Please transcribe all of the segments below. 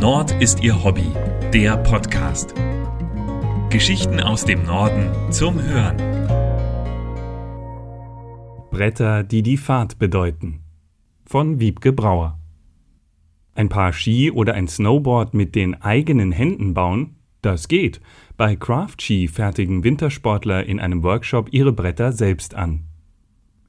Nord ist ihr Hobby, der Podcast. Geschichten aus dem Norden zum Hören. Bretter, die die Fahrt bedeuten. Von Wiebke Brauer. Ein paar Ski oder ein Snowboard mit den eigenen Händen bauen? Das geht. Bei Craft Ski fertigen Wintersportler in einem Workshop ihre Bretter selbst an.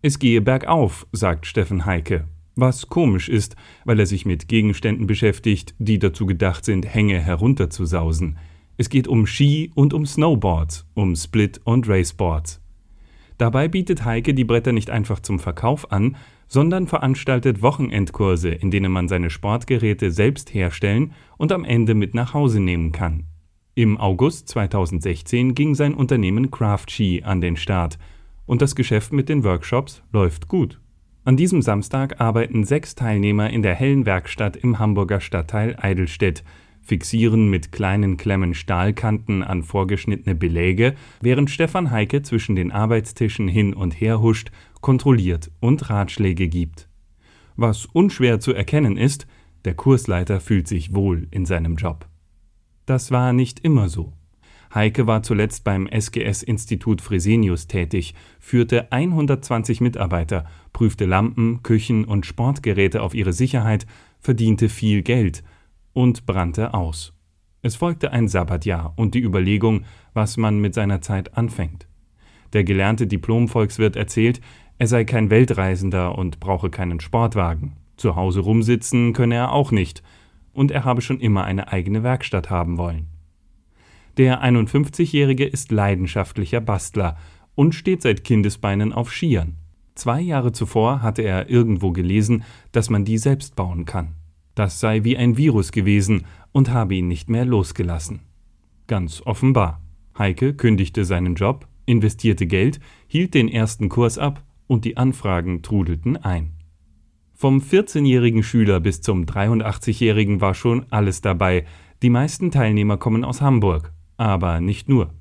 Es gehe bergauf, sagt Steffen Heike, was komisch ist, weil er sich mit Gegenständen beschäftigt, die dazu gedacht sind, Hänge herunterzusausen. Es geht um Ski und um Snowboards, um Split- und Raceboards. Dabei bietet Heike die Bretter nicht einfach zum Verkauf an, sondern veranstaltet Wochenendkurse, in denen man seine Sportgeräte selbst herstellen und am Ende mit nach Hause nehmen kann. Im August 2016 ging sein Unternehmen Craft Ski an den Start und das Geschäft mit den Workshops läuft gut. An diesem Samstag arbeiten sechs Teilnehmer in der hellen Werkstatt im Hamburger Stadtteil Eidelstedt, fixieren mit kleinen Klemmen Stahlkanten an vorgeschnittene Beläge, während Stefan Heike zwischen den Arbeitstischen hin und her huscht, kontrolliert und Ratschläge gibt. Was unschwer zu erkennen ist, der Kursleiter fühlt sich wohl in seinem Job. Das war nicht immer so. Heike war zuletzt beim SGS-Institut Fresenius tätig, führte 120 Mitarbeiter, prüfte Lampen, Küchen und Sportgeräte auf ihre Sicherheit, verdiente viel Geld und brannte aus. Es folgte ein Sabbatjahr und die Überlegung, was man mit seiner Zeit anfängt. Der gelernte Diplom-Volkswirt erzählt, er sei kein Weltreisender und brauche keinen Sportwagen. Zu Hause rumsitzen könne er auch nicht, und er habe schon immer eine eigene Werkstatt haben wollen. Der 51-Jährige ist leidenschaftlicher Bastler und steht seit Kindesbeinen auf Skiern. Zwei Jahre zuvor hatte er irgendwo gelesen, dass man die selbst bauen kann. Das sei wie ein Virus gewesen und habe ihn nicht mehr losgelassen. Ganz offenbar. Heike kündigte seinen Job, investierte Geld, hielt den ersten Kurs ab und die Anfragen trudelten ein. Vom 14-jährigen Schüler bis zum 83-jährigen war schon alles dabei. Die meisten Teilnehmer kommen aus Hamburg. Aber nicht nur.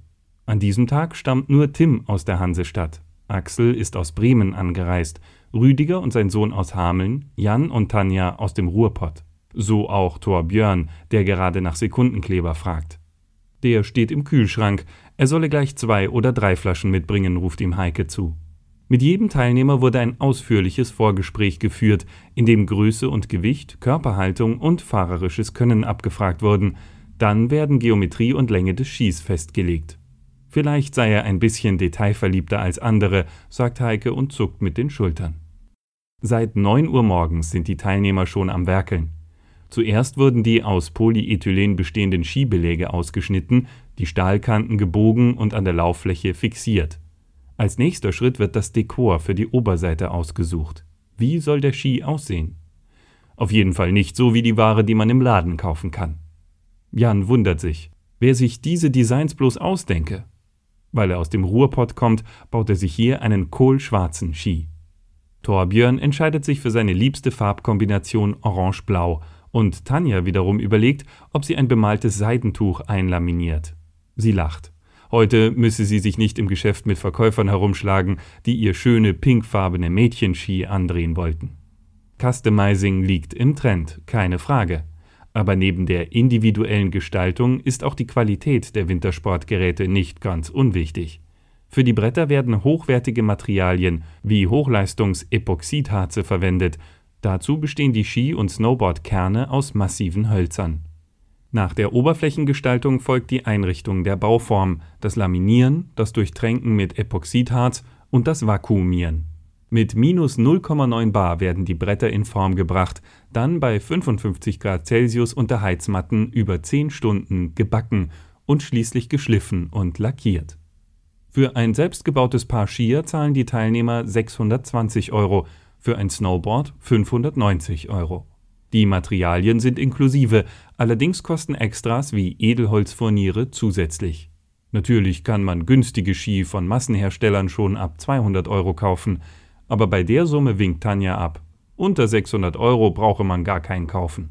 An diesem Tag stammt nur Tim aus der Hansestadt. Axel ist aus Bremen angereist, Rüdiger und sein Sohn aus Hameln, Jan und Tanja aus dem Ruhrpott. So auch Thor Björn, der gerade nach Sekundenkleber fragt. Der steht im Kühlschrank, er solle gleich zwei oder drei Flaschen mitbringen, ruft ihm Heike zu. Mit jedem Teilnehmer wurde ein ausführliches Vorgespräch geführt, in dem Größe und Gewicht, Körperhaltung und fahrerisches Können abgefragt wurden, dann werden Geometrie und Länge des Skis festgelegt. Vielleicht sei er ein bisschen detailverliebter als andere, sagt Heike und zuckt mit den Schultern. Seit 9 Uhr morgens sind die Teilnehmer schon am Werkeln. Zuerst wurden die aus Polyethylen bestehenden Skibeläge ausgeschnitten, die Stahlkanten gebogen und an der Lauffläche fixiert. Als nächster Schritt wird das Dekor für die Oberseite ausgesucht. Wie soll der Ski aussehen? Auf jeden Fall nicht so wie die Ware, die man im Laden kaufen kann. Jan wundert sich, wer sich diese Designs bloß ausdenke. Weil er aus dem Ruhrpott kommt, baut er sich hier einen kohlschwarzen Ski. Torbjörn entscheidet sich für seine liebste Farbkombination orange-blau und Tanja wiederum überlegt, ob sie ein bemaltes Seidentuch einlaminiert. Sie lacht. Heute müsse sie sich nicht im Geschäft mit Verkäufern herumschlagen, die ihr schöne pinkfarbene Mädchenski andrehen wollten. Customizing liegt im Trend, keine Frage. Aber neben der individuellen Gestaltung ist auch die Qualität der Wintersportgeräte nicht ganz unwichtig. Für die Bretter werden hochwertige Materialien wie Hochleistungs-Epoxidharze verwendet. Dazu bestehen die Ski- und Snowboardkerne aus massiven Hölzern. Nach der Oberflächengestaltung folgt die Einrichtung der Bauform, das Laminieren, das Durchtränken mit Epoxidharz und das Vakuumieren. Mit minus 0,9 bar werden die Bretter in Form gebracht, dann bei 55 Grad Celsius unter Heizmatten über 10 Stunden gebacken und schließlich geschliffen und lackiert. Für ein selbstgebautes Paar Skier zahlen die Teilnehmer 620 Euro, für ein Snowboard 590 Euro. Die Materialien sind inklusive, allerdings kosten Extras wie Edelholzfurniere zusätzlich. Natürlich kann man günstige Ski von Massenherstellern schon ab 200 Euro kaufen, aber bei der Summe winkt Tanja ab. Unter 600 Euro brauche man gar keinen kaufen.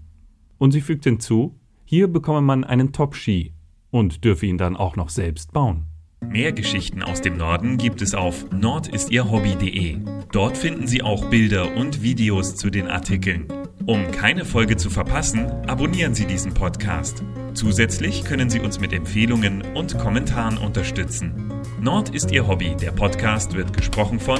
Und sie fügt hinzu, hier bekomme man einen Top-Ski und dürfe ihn dann auch noch selbst bauen. Mehr Geschichten aus dem Norden gibt es auf nordistierhobby.de. Dort finden Sie auch Bilder und Videos zu den Artikeln. Um keine Folge zu verpassen, abonnieren Sie diesen Podcast. Zusätzlich können Sie uns mit Empfehlungen und Kommentaren unterstützen. Nord ist Ihr Hobby. Der Podcast wird gesprochen von